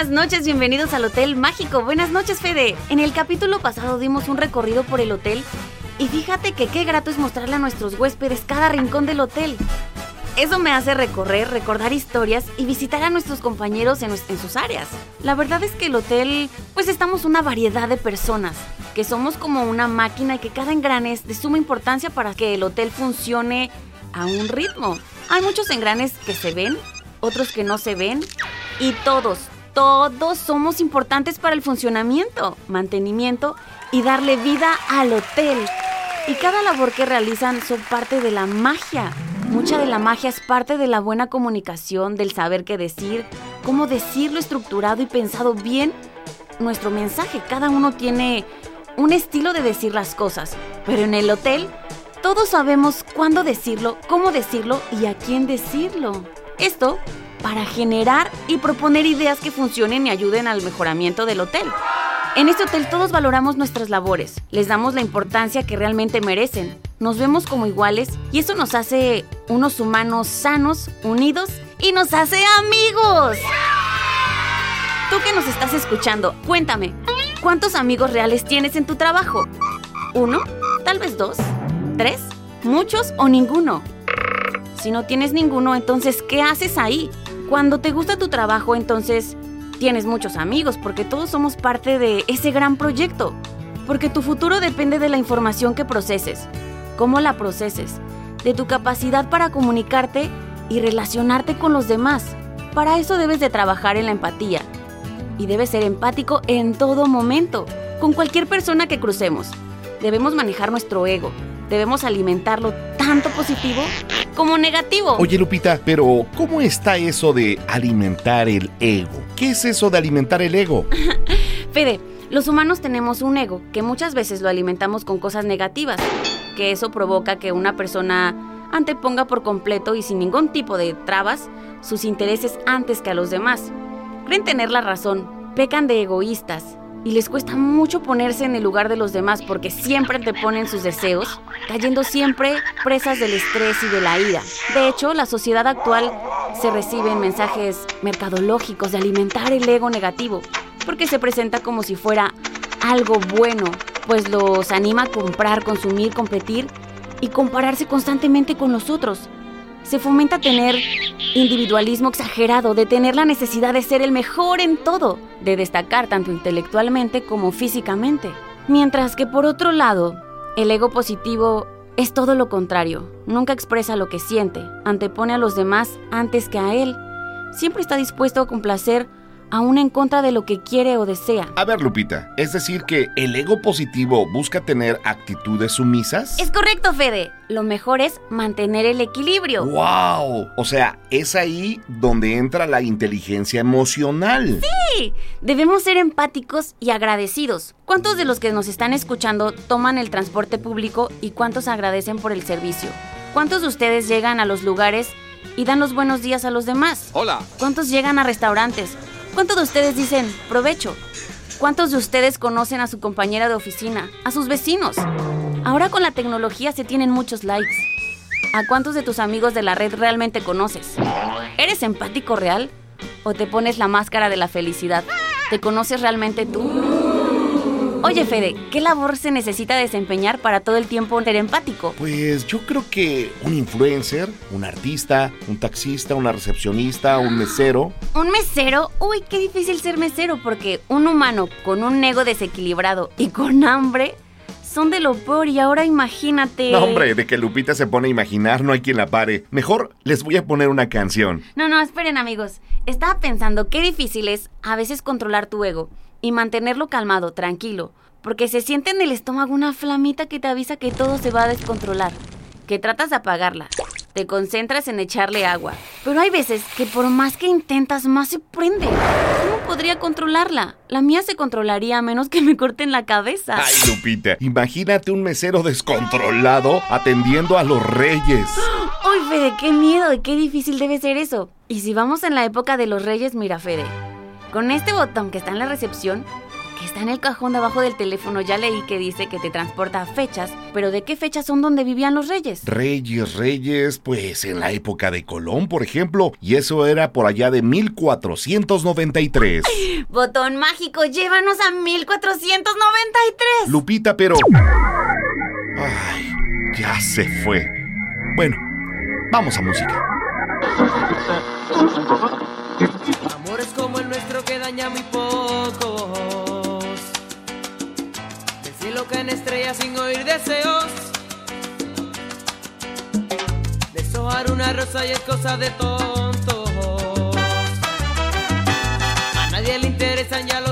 buenas noches, bienvenidos al Hotel Mágico. Buenas noches, Fede. En el capítulo pasado dimos un recorrido por el hotel y fíjate que qué grato es mostrarle a nuestros huéspedes cada rincón del hotel. Eso me hace recorrer, recordar historias y visitar a nuestros compañeros en, en, sus áreas. La verdad es que el hotel, pues estamos una variedad de personas, que somos como una máquina y que cada engrane es de suma importancia para que el hotel funcione a un ritmo. Hay muchos engranes que se ven, otros que no se ven, y todos, todos somos importantes para el funcionamiento, mantenimiento y darle vida al hotel. Y cada labor que realizan son parte de la magia. Mucha de la magia es parte de la buena comunicación, del saber qué decir, cómo decirlo estructurado y pensado bien nuestro mensaje. Cada uno tiene un estilo de decir las cosas, pero en el hotel todos sabemos cuándo decirlo, cómo decirlo y a quién decirlo. Esto para generar y proponer ideas que funcionen y ayuden al mejoramiento del hotel. En este hotel todos valoramos nuestras labores, les damos la importancia que realmente merecen, nos vemos como iguales y eso nos hace unos humanos sanos, unidos y nos hace amigos. Tú que nos estás escuchando, cuéntame, ¿cuántos amigos reales tienes en tu trabajo? ¿Uno? ¿Tal vez dos? ¿Tres? ¿Muchos o ninguno? Si no tienes ninguno, entonces, ¿qué haces ahí? Cuando te gusta tu trabajo, entonces tienes muchos amigos, porque todos somos parte de ese gran proyecto. Porque tu futuro depende de la información que proceses, cómo la proceses, de tu capacidad para comunicarte y relacionarte con los demás. Para eso debes de trabajar en la empatía. Y debes ser empático en todo momento, con cualquier persona que crucemos. Debemos manejar nuestro ego, debemos alimentarlo tanto positivo como negativo. Oye Lupita, pero ¿cómo está eso de alimentar el ego? ¿Qué es eso de alimentar el ego? Fede, los humanos tenemos un ego que muchas veces lo alimentamos con cosas negativas, que eso provoca que una persona anteponga por completo y sin ningún tipo de trabas sus intereses antes que a los demás. Creen tener la razón, pecan de egoístas y les cuesta mucho ponerse en el lugar de los demás porque siempre anteponen sus deseos, cayendo siempre presas del estrés y de la ira. De hecho, la sociedad actual se reciben mensajes mercadológicos de alimentar el ego negativo, porque se presenta como si fuera algo bueno, pues los anima a comprar, consumir, competir y compararse constantemente con los otros. Se fomenta tener individualismo exagerado, de tener la necesidad de ser el mejor en todo, de destacar tanto intelectualmente como físicamente. Mientras que por otro lado, el ego positivo es todo lo contrario, nunca expresa lo que siente, antepone a los demás antes que a él, siempre está dispuesto a complacer aún en contra de lo que quiere o desea. A ver, Lupita, ¿es decir que el ego positivo busca tener actitudes sumisas? Es correcto, Fede. Lo mejor es mantener el equilibrio. ¡Wow! O sea, es ahí donde entra la inteligencia emocional. Sí, debemos ser empáticos y agradecidos. ¿Cuántos de los que nos están escuchando toman el transporte público y cuántos agradecen por el servicio? ¿Cuántos de ustedes llegan a los lugares y dan los buenos días a los demás? Hola. ¿Cuántos llegan a restaurantes? ¿Cuántos de ustedes dicen provecho? ¿Cuántos de ustedes conocen a su compañera de oficina, a sus vecinos? Ahora con la tecnología se tienen muchos likes. ¿A cuántos de tus amigos de la red realmente conoces? ¿Eres empático real? ¿O te pones la máscara de la felicidad? ¿Te conoces realmente tú? Oye, Fede, ¿qué labor se necesita desempeñar para todo el tiempo ser empático? Pues yo creo que un influencer, un artista, un taxista, una recepcionista, un mesero. ¿Un mesero? Uy, qué difícil ser mesero porque un humano con un ego desequilibrado y con hambre son de lo peor y ahora imagínate. No, hombre, de que Lupita se pone a imaginar no hay quien la pare. Mejor les voy a poner una canción. No, no, esperen amigos. Estaba pensando qué difícil es a veces controlar tu ego y mantenerlo calmado, tranquilo, porque se siente en el estómago una flamita que te avisa que todo se va a descontrolar, que tratas de apagarla, te concentras en echarle agua, pero hay veces que por más que intentas, más se prende. ¿Cómo podría controlarla? La mía se controlaría a menos que me corten la cabeza. Ay, Lupita, imagínate un mesero descontrolado atendiendo a los reyes. Uy, Fede, qué miedo y qué difícil debe ser eso. Y si vamos en la época de los reyes, mira, Fede, con este botón que está en la recepción, Está en el cajón de abajo del teléfono. Ya leí que dice que te transporta a fechas. Pero ¿de qué fechas son donde vivían los reyes? Reyes, reyes, pues en la época de Colón, por ejemplo. Y eso era por allá de 1493. Botón mágico, llévanos a 1493. Lupita, pero... Ay, ya se fue. Bueno, vamos a música. Amores como el nuestro que daña muy pocos. Del cielo caen estrellas sin oír deseos. Deshojar una rosa y es cosa de tontos. A nadie le interesan ya los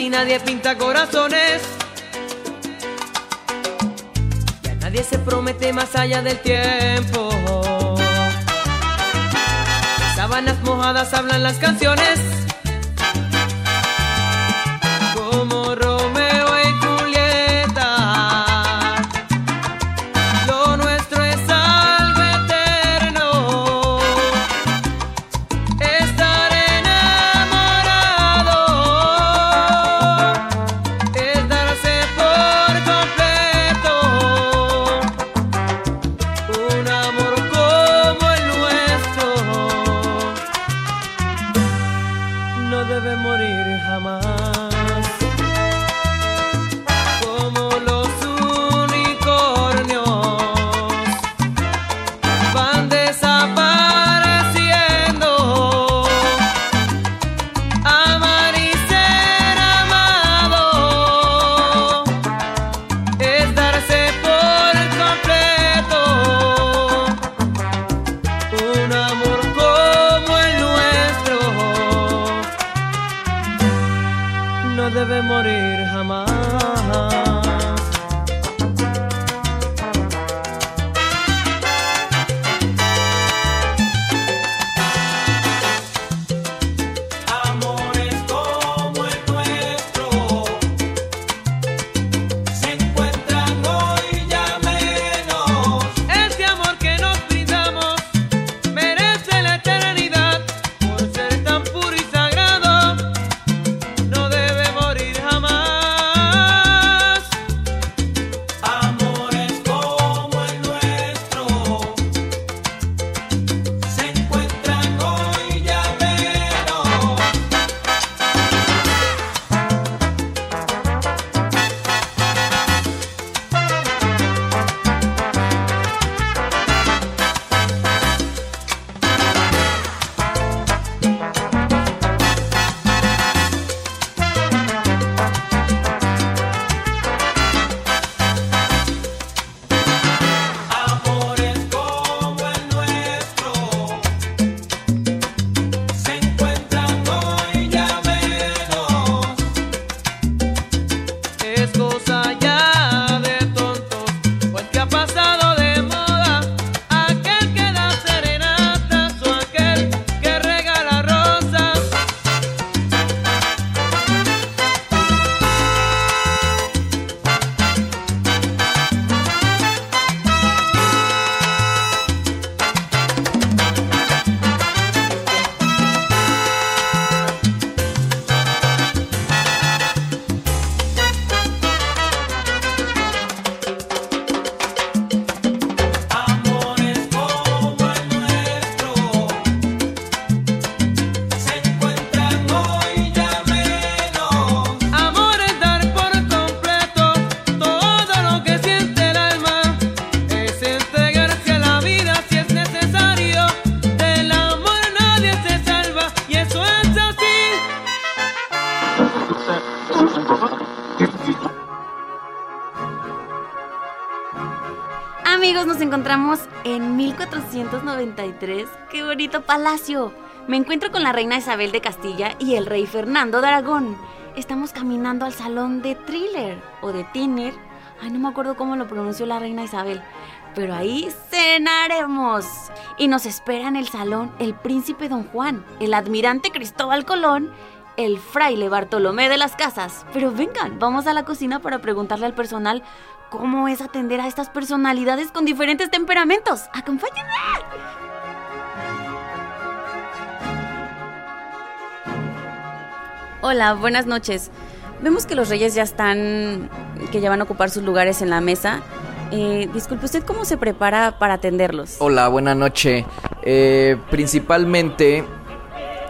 casi nadie pinta corazones. Y a nadie se promete más allá del tiempo. Las sábanas mojadas hablan las canciones. En 1493. ¡Qué bonito palacio! Me encuentro con la reina Isabel de Castilla y el rey Fernando de Aragón. Estamos caminando al salón de Thriller o de Tiner. Ay, no me acuerdo cómo lo pronunció la reina Isabel. Pero ahí cenaremos. Y nos espera en el salón el príncipe don Juan, el admirante Cristóbal Colón, el fraile Bartolomé de las Casas. Pero vengan, vamos a la cocina para preguntarle al personal cómo es atender a estas personalidades con diferentes temperamentos. ¡Acompáñenme! Hola, buenas noches. Vemos que los reyes ya están, que ya van a ocupar sus lugares en la mesa. Eh, disculpe, ¿usted cómo se prepara para atenderlos? Hola, buena noche. Eh, principalmente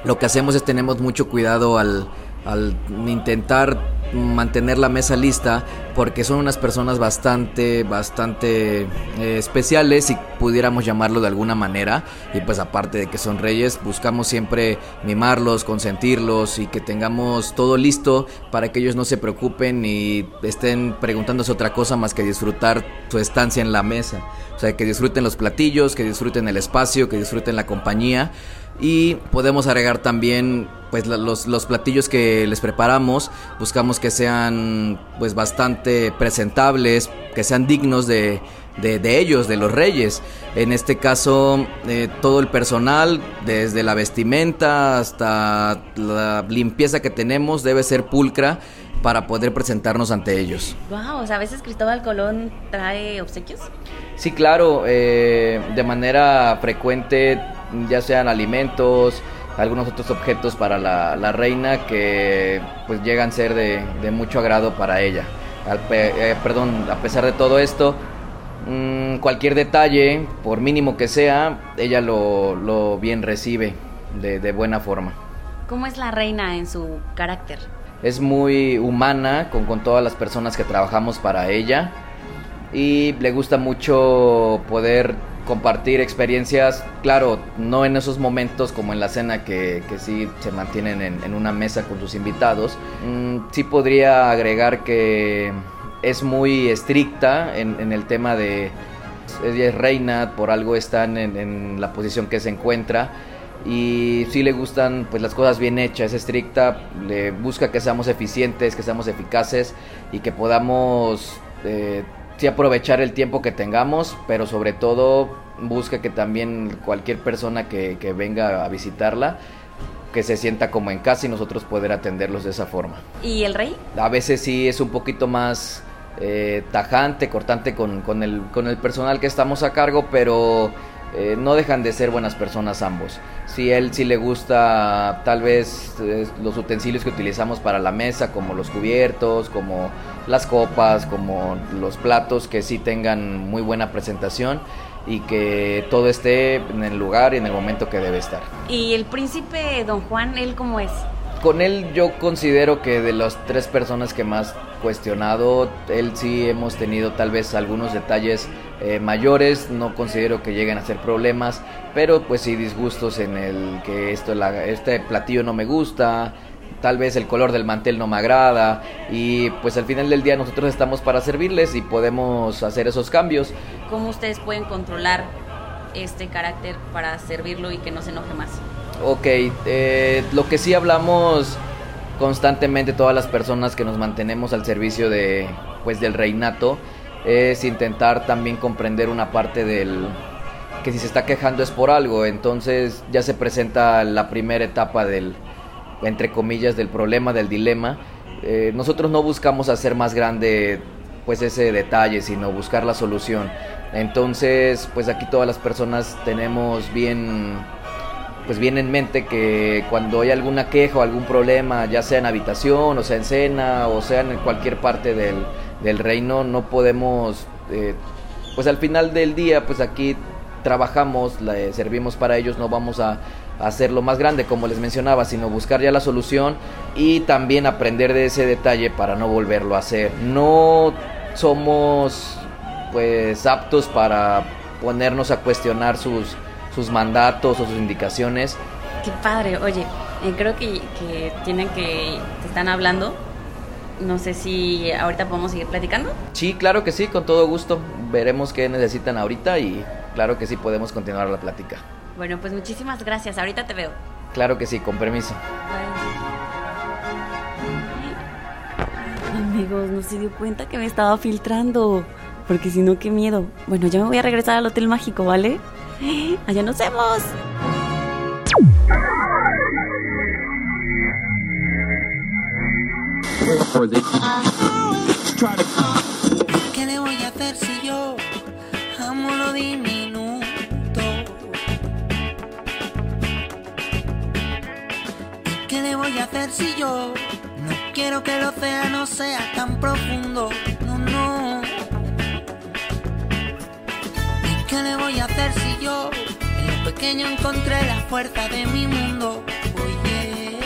lo que hacemos es tenemos mucho cuidado al, al intentar mantener la mesa lista porque son unas personas bastante bastante eh, especiales si pudiéramos llamarlo de alguna manera. Y pues aparte de que son reyes buscamos siempre mimarlos consentirlos y que tengamos todo listo para que ellos no se preocupen y estén preguntándose otra cosa más que disfrutar su estancia en la mesa o sea que disfruten los platillos que disfruten el espacio que disfruten la compañía. Y podemos agregar también pues los, los, platillos que les preparamos. Buscamos que sean pues bastante presentables que sean dignos de, de, de ellos de los reyes. En este caso eh, todo el personal desde la vestimenta hasta la limpieza que tenemos debe ser pulcra para poder presentarnos ante ellos. Wow, o sea, a veces Cristóbal Colón trae obsequios. Sí, claro, eh, de manera frecuente ya sean alimentos, algunos otros objetos para la, la reina que pues llegan a ser de, de mucho agrado para ella. Al, eh, perdón, a pesar de todo esto, mmm, cualquier detalle, por mínimo que sea, ella lo, lo bien recibe de, de buena forma. ¿Cómo es la reina en su carácter? Es muy humana con, con todas las personas que trabajamos para ella y le gusta mucho poder compartir experiencias, claro, no en esos momentos como en la cena que, que sí se mantienen en, en, una mesa con sus invitados. Mm, sí podría agregar que es muy estricta en, en el tema de ella es reina, por algo están en, en, la posición que se encuentra y sí le gustan pues las cosas bien hechas, es estricta, le busca que seamos eficientes, que seamos eficaces y que podamos eh, sí aprovechar el tiempo que tengamos, pero sobre todo busca que también cualquier persona que, que, venga a visitarla que se sienta como en casa y nosotros poder atenderlos de esa forma. ¿Y el rey? A veces sí es un poquito más eh, tajante, cortante con, con, el, con el personal que estamos a cargo, pero eh, no dejan de ser buenas personas ambos. Si él sí le gusta tal vez eh, los utensilios que utilizamos para la mesa, como los cubiertos, como las copas, como los platos que sí tengan muy buena presentación y que todo esté en el lugar y en el momento que debe estar. ¿Y el príncipe don Juan, él cómo es? Con él yo considero que de las tres personas que más cuestionado, él sí hemos tenido tal vez algunos detalles eh, mayores, no considero que lleguen a ser problemas, pero pues sí disgustos en el que esto, la, este platillo no me gusta, tal vez el color del mantel no me agrada y pues al final del día nosotros estamos para servirles y podemos hacer esos cambios. ¿Cómo ustedes pueden controlar este carácter para servirlo y que no se enoje más? Ok, eh, lo que sí hablamos constantemente todas las personas que nos mantenemos al servicio de pues del reinato es intentar también comprender una parte del que si se está quejando es por algo, entonces ya se presenta la primera etapa del entre comillas del problema, del dilema. Eh, nosotros no buscamos hacer más grande pues ese detalle, sino buscar la solución. Entonces, pues aquí todas las personas tenemos bien pues bien en mente que cuando hay alguna queja o algún problema, ya sea en habitación, o sea en cena, o sea en cualquier parte del, del reino, no podemos, eh, pues al final del día, pues aquí trabajamos, le servimos para ellos, no vamos a hacerlo más grande como les mencionaba, sino buscar ya la solución y también aprender de ese detalle para no volverlo a hacer. No somos pues aptos para ponernos a cuestionar sus sus mandatos o sus indicaciones. Qué padre, oye, eh, creo que, que, tienen que, te están hablando No sé si ahorita podemos seguir platicando. Sí, claro que sí, con todo gusto. Veremos qué necesitan ahorita y claro que sí podemos continuar la plática. Bueno, pues muchísimas gracias. Ahorita te veo. Claro que sí, con permiso. Amigos, no se dio cuenta que me estaba filtrando. Porque si no, qué miedo. Bueno, ya me voy a regresar al Hotel Mágico, ¿vale? Allá nos vemos. ¿Qué le voy a hacer si yo amo lo diminuto? ¿Y qué le voy a hacer si yo no quiero que el océano sea tan profundo? Qué le voy a hacer si yo en lo pequeño encontré la fuerza de mi mundo? Oye.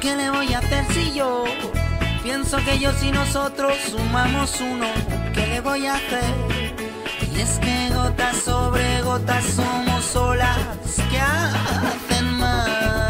¿Qué le voy a hacer si yo pienso que yo y nosotros sumamos uno? ¿Qué le voy a hacer? Y es que gotas sobre gotas somos olas que hacen mares.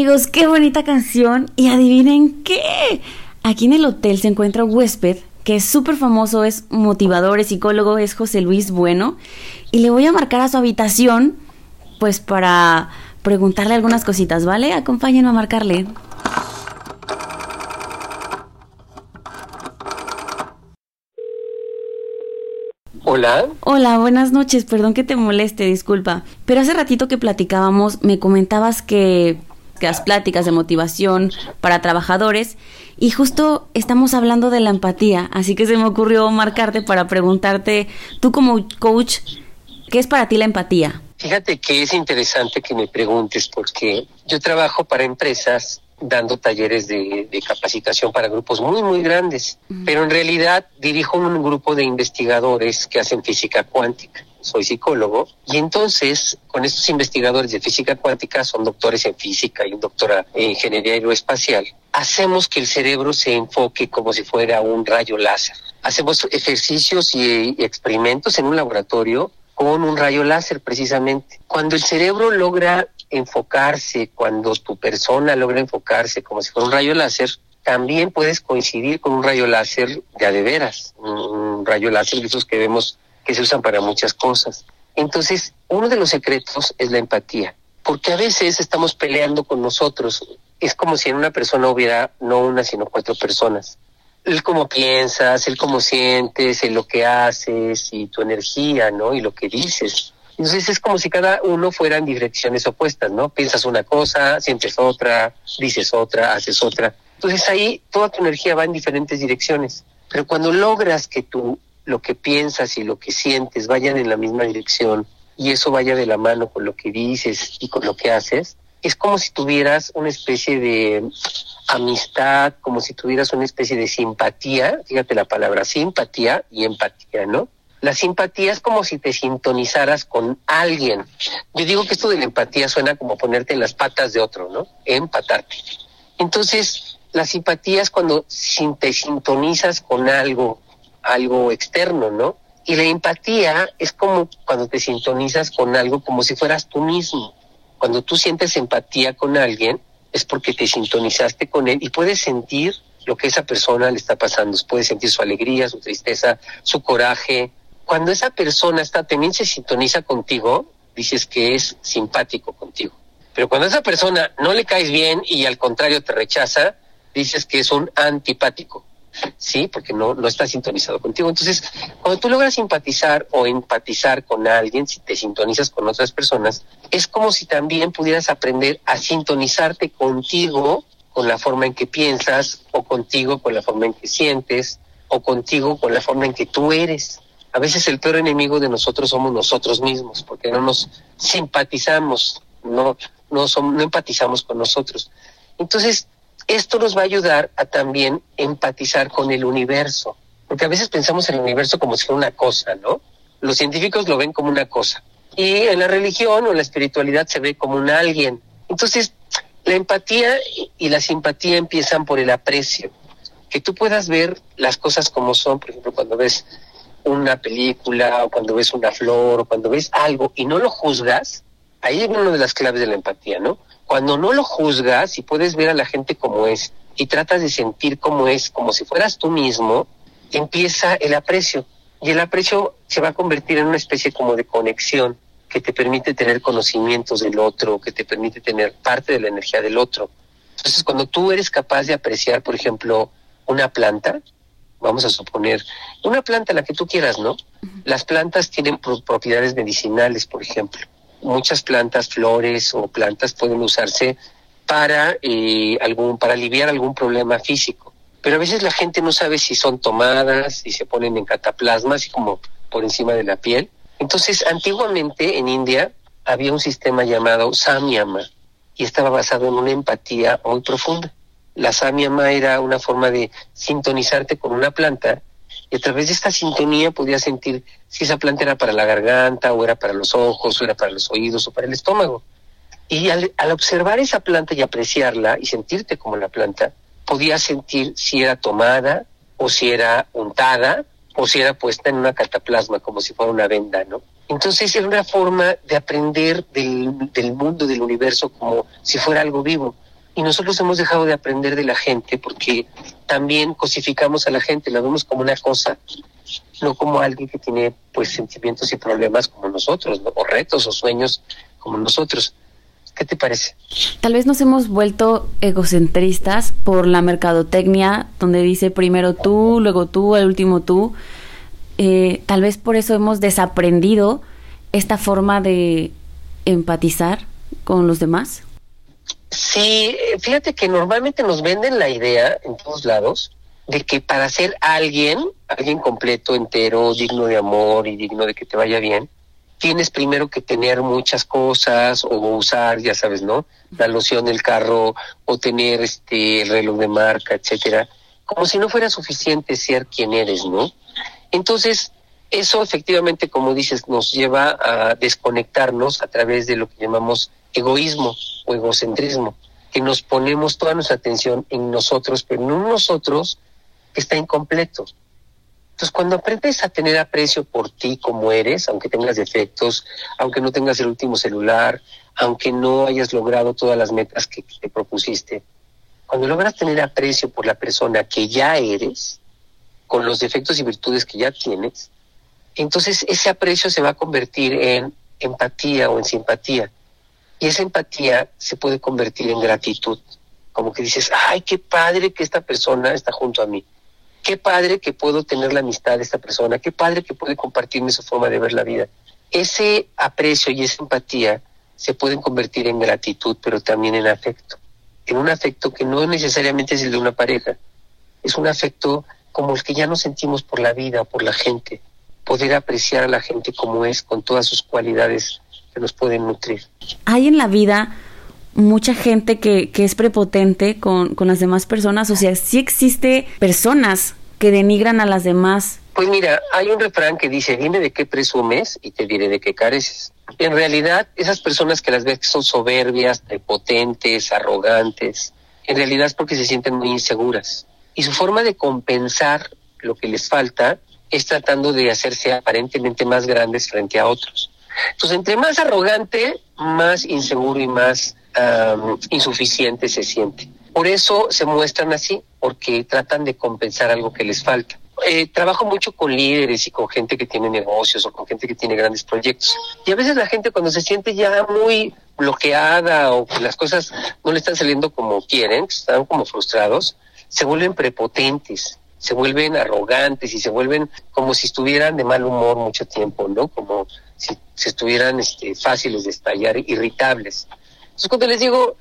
Amigos, qué bonita canción. Y adivinen qué. Aquí en el hotel se encuentra un huésped que es súper famoso, es motivador, es psicólogo, es José Luis Bueno. Y le voy a marcar a su habitación, pues para preguntarle algunas cositas, ¿vale? Acompáñenme a marcarle. Hola, Hola, buenas noches, perdón que te moleste, disculpa. Pero hace ratito que platicábamos, me comentabas que, que las pláticas de motivación para trabajadores y justo estamos hablando de la empatía, así que se me ocurrió marcarte para preguntarte, tú como coach, ¿qué es para ti la empatía? fíjate que es interesante que me preguntes porque yo trabajo para empresas dando talleres de, de capacitación para grupos muy, muy grandes, pero en realidad dirijo un grupo de investigadores que hacen física cuántica. Soy psicólogo y entonces con estos investigadores de física cuántica son doctores en física y un doctora en ingeniería aeroespacial. Hacemos que el cerebro se enfoque como si fuera un rayo láser. Hacemos ejercicios y, experimentos en un laboratorio con un rayo láser precisamente. Cuando el cerebro logra enfocarse, cuando tu persona logra enfocarse como si fuera un rayo láser, también puedes coincidir con un rayo láser de a de veras, un rayo láser de esos que vemos que se usan para muchas cosas. Entonces, uno de los secretos es la empatía, porque a veces estamos peleando con nosotros. Es como si en una persona hubiera no una, sino cuatro personas. El cómo piensas, el cómo sientes, el lo que haces y tu energía, ¿no? Y lo que dices. Entonces es como si cada uno fueran direcciones opuestas, ¿no? Piensas una cosa, sientes otra, dices otra, haces otra. Entonces ahí toda tu energía va en diferentes direcciones. Pero cuando logras que tú lo que piensas y lo que sientes vayan en la misma dirección y eso vaya de la mano con lo que dices y con lo que haces, es como si tuvieras una especie de amistad, como si tuvieras una especie de simpatía, fíjate la palabra simpatía y empatía, ¿no? La simpatía es como si te sintonizaras con alguien. Yo digo que esto de la empatía suena como ponerte en las patas de otro, ¿no? Empatarte. Entonces, la simpatía es cuando te sintonizas con algo, algo externo, ¿no? Y la empatía es como cuando te sintonizas con algo como si fueras tú mismo. Cuando tú sientes empatía con alguien, es porque te sintonizaste con él y puedes sentir lo que esa persona le está pasando. Puedes sentir su alegría, su tristeza, su coraje. Cuando esa persona está, también se sintoniza contigo, dices que es simpático contigo. Pero cuando esa persona no le caes bien y al contrario te rechaza, dices que es un antipático. ¿Sí? Porque no, no está sintonizado contigo. Entonces, cuando tú logras simpatizar o empatizar con alguien, si te sintonizas con otras personas, es como si también pudieras aprender a sintonizarte contigo con la forma en que piensas, o contigo con la forma en que sientes, o contigo con la forma en que tú eres. A veces el peor enemigo de nosotros somos nosotros mismos, porque no nos simpatizamos, no, no, no empatizamos con nosotros. Entonces, esto nos va a ayudar a también empatizar con el universo, porque a veces pensamos en el universo como si fuera una cosa, ¿no? Los científicos lo ven como una cosa y en la religión o la espiritualidad se ve como un alguien. Entonces, la empatía y la simpatía empiezan por el aprecio, que tú puedas ver las cosas como son, por ejemplo, cuando ves una película o cuando ves una flor o cuando ves algo y no lo juzgas, ahí es una de las claves de la empatía, ¿no? Cuando no lo juzgas y puedes ver a la gente como es y tratas de sentir como es, como si fueras tú mismo, empieza el aprecio. Y el aprecio se va a convertir en una especie como de conexión que te permite tener conocimientos del otro, que te permite tener parte de la energía del otro. Entonces, cuando tú eres capaz de apreciar, por ejemplo, una planta, vamos a suponer, una planta la que tú quieras, ¿no? Las plantas tienen propiedades medicinales, por ejemplo muchas plantas, flores o plantas pueden usarse para eh, algún para aliviar algún problema físico. Pero a veces la gente no sabe si son tomadas, si se ponen en cataplasma, así como por encima de la piel. Entonces, antiguamente en India había un sistema llamado Samyama y estaba basado en una empatía muy profunda. La Samyama era una forma de sintonizarte con una planta y a través de esta sintonía podías sentir si esa planta era para la garganta o era para los ojos o era para los oídos o para el estómago. Y al, observar esa planta y apreciarla y sentirte como la planta, podías sentir si era tomada o si era untada o si era puesta en una cataplasma como si fuera una venda, ¿no? Entonces era una forma de aprender del mundo, del universo, como si fuera algo vivo y nosotros hemos dejado de aprender de la gente porque también cosificamos a la gente, la vemos como una cosa, no como alguien que tiene pues sentimientos y problemas como nosotros, o retos o sueños como nosotros. ¿Qué te parece? Tal vez nos hemos vuelto egocentristas por la mercadotecnia, donde dice primero tú, luego tú, el último tú. Eh, tal vez por eso hemos desaprendido esta forma de empatizar con los demás. Sí, fíjate que normalmente nos venden la idea en todos lados de que para ser alguien, alguien completo, entero, digno de amor y digno de que te vaya bien, tienes primero que tener muchas cosas o usar, ya sabes, ¿no? La loción del carro o tener este el reloj de marca, etcétera, como si no fuera suficiente ser quien eres, ¿no? Entonces, eso efectivamente, como dices, nos lleva a desconectarnos a través de lo que llamamos egoísmo o egocentrismo, que nos ponemos toda nuestra atención en nosotros, pero en nosotros que está incompleto. Entonces, cuando aprendes a tener aprecio por ti como eres, aunque tengas defectos, aunque no tengas el último celular, aunque no hayas logrado todas las metas que te propusiste, cuando logras tener aprecio por la persona que ya eres, con los defectos y virtudes que ya tienes, entonces ese aprecio se va a convertir en empatía o en simpatía. Y esa empatía se puede convertir en gratitud, como que dices, ay, qué padre que esta persona está junto a mí, qué padre que puedo tener la amistad de esta persona, qué padre que puede compartirme su forma de ver la vida. ese aprecio y esa empatía se pueden convertir en gratitud, pero también en afecto. En un afecto que no necesariamente es el de una pareja, es un afecto como el que ya nos sentimos por la vida, por la gente. Poder apreciar a la gente como es, con todas sus cualidades que nos pueden nutrir. Hay en la vida mucha gente que, que es prepotente con, con las demás personas, o sea, sí existe personas que denigran a las demás. Pues mira, hay un refrán que dice, dime de qué presumes y te diré de qué careces. En realidad, esas personas que las ves que son soberbias, prepotentes, arrogantes, en realidad es porque se sienten muy inseguras. Y su forma de compensar lo que les falta es tratando de hacerse aparentemente más grandes frente a otros. Entonces, entre más arrogante, más inseguro y más insuficiente se siente. Por eso se muestran así, porque tratan de compensar algo que les falta. Eh, trabajo mucho con líderes y con gente que tiene negocios o con gente que tiene grandes proyectos. Y a veces la gente cuando se siente ya muy bloqueada o las cosas no le están saliendo como quieren, están como frustrados, se vuelven prepotentes, se vuelven arrogantes y se vuelven como si estuvieran de mal humor mucho tiempo, ¿no? Como si, estuvieran este, fáciles de estallar, irritables. Entonces cuando les digo,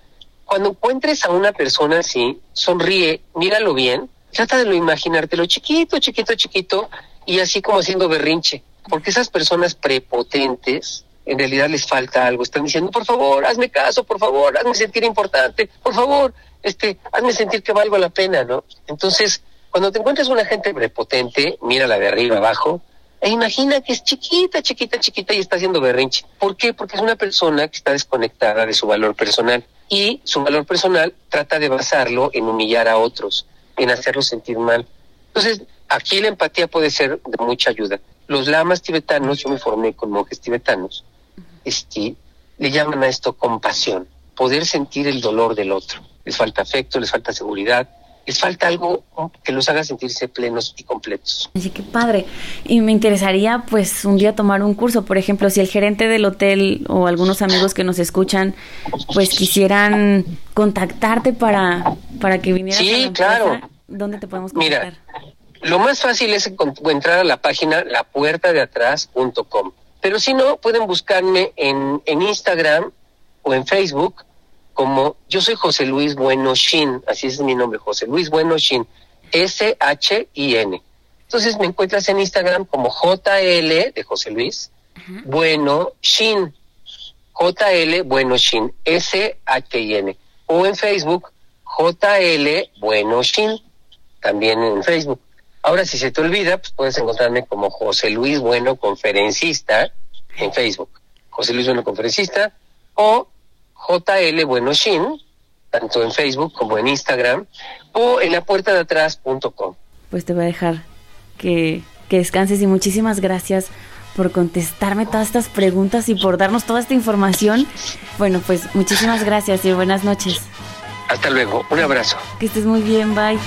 cuando encuentres a una persona así, sonríe, míralo bien, trata de lo imaginártelo chiquito, chiquito, chiquito, y así como haciendo berrinche. Porque esas personas prepotentes, en realidad les falta algo. Están diciendo, por favor, hazme caso, por favor, hazme sentir importante, por favor, este, hazme sentir que valgo la pena, ¿no? Entonces, cuando te encuentras una gente prepotente, mírala de arriba abajo, e imagina que es chiquita, chiquita, chiquita y está haciendo berrinche. ¿Por qué? Porque es una persona que está desconectada de su valor personal. Y su valor personal trata de basarlo en humillar a otros, en hacerlos sentir mal. Entonces, aquí la empatía puede ser de mucha ayuda. Los lamas tibetanos, yo me formé con monjes tibetanos, este, le llaman a esto compasión, poder sentir el dolor del otro. Les falta afecto, les falta seguridad, les falta algo que los haga sentirse plenos y completos. Así que padre. Y me interesaría pues un día tomar un curso, por ejemplo, si el gerente del hotel o algunos amigos que nos escuchan pues quisieran contactarte para, para que vinieras Sí, a la empresa, claro. ¿dónde te podemos Mira, contactar? Lo más fácil es entrar a la página lapuertadeatrás.com. Pero si no, pueden buscarme en, en Instagram o en Facebook como yo soy José Luis Bueno Shin, así es mi nombre, José Luis Bueno Shin, S-H-I-N. Entonces me encuentras en Instagram como JL de José Luis, Bueno Shin, JL Bueno Shin, S-H-I-N. O en Facebook, JL Bueno Shin, también en Facebook. Ahora, si se te olvida, pues puedes encontrarme como José Luis Bueno Conferencista en Facebook. José Luis Bueno Conferencista o JL Bueno Shin, tanto en Facebook como en Instagram, o en la puerta de atrás.com. Pues te voy a dejar que, que descanses y muchísimas gracias por contestarme todas estas preguntas y por darnos toda esta información. Bueno, pues muchísimas gracias y buenas noches. Hasta luego, un abrazo. Que estés muy bien, bye.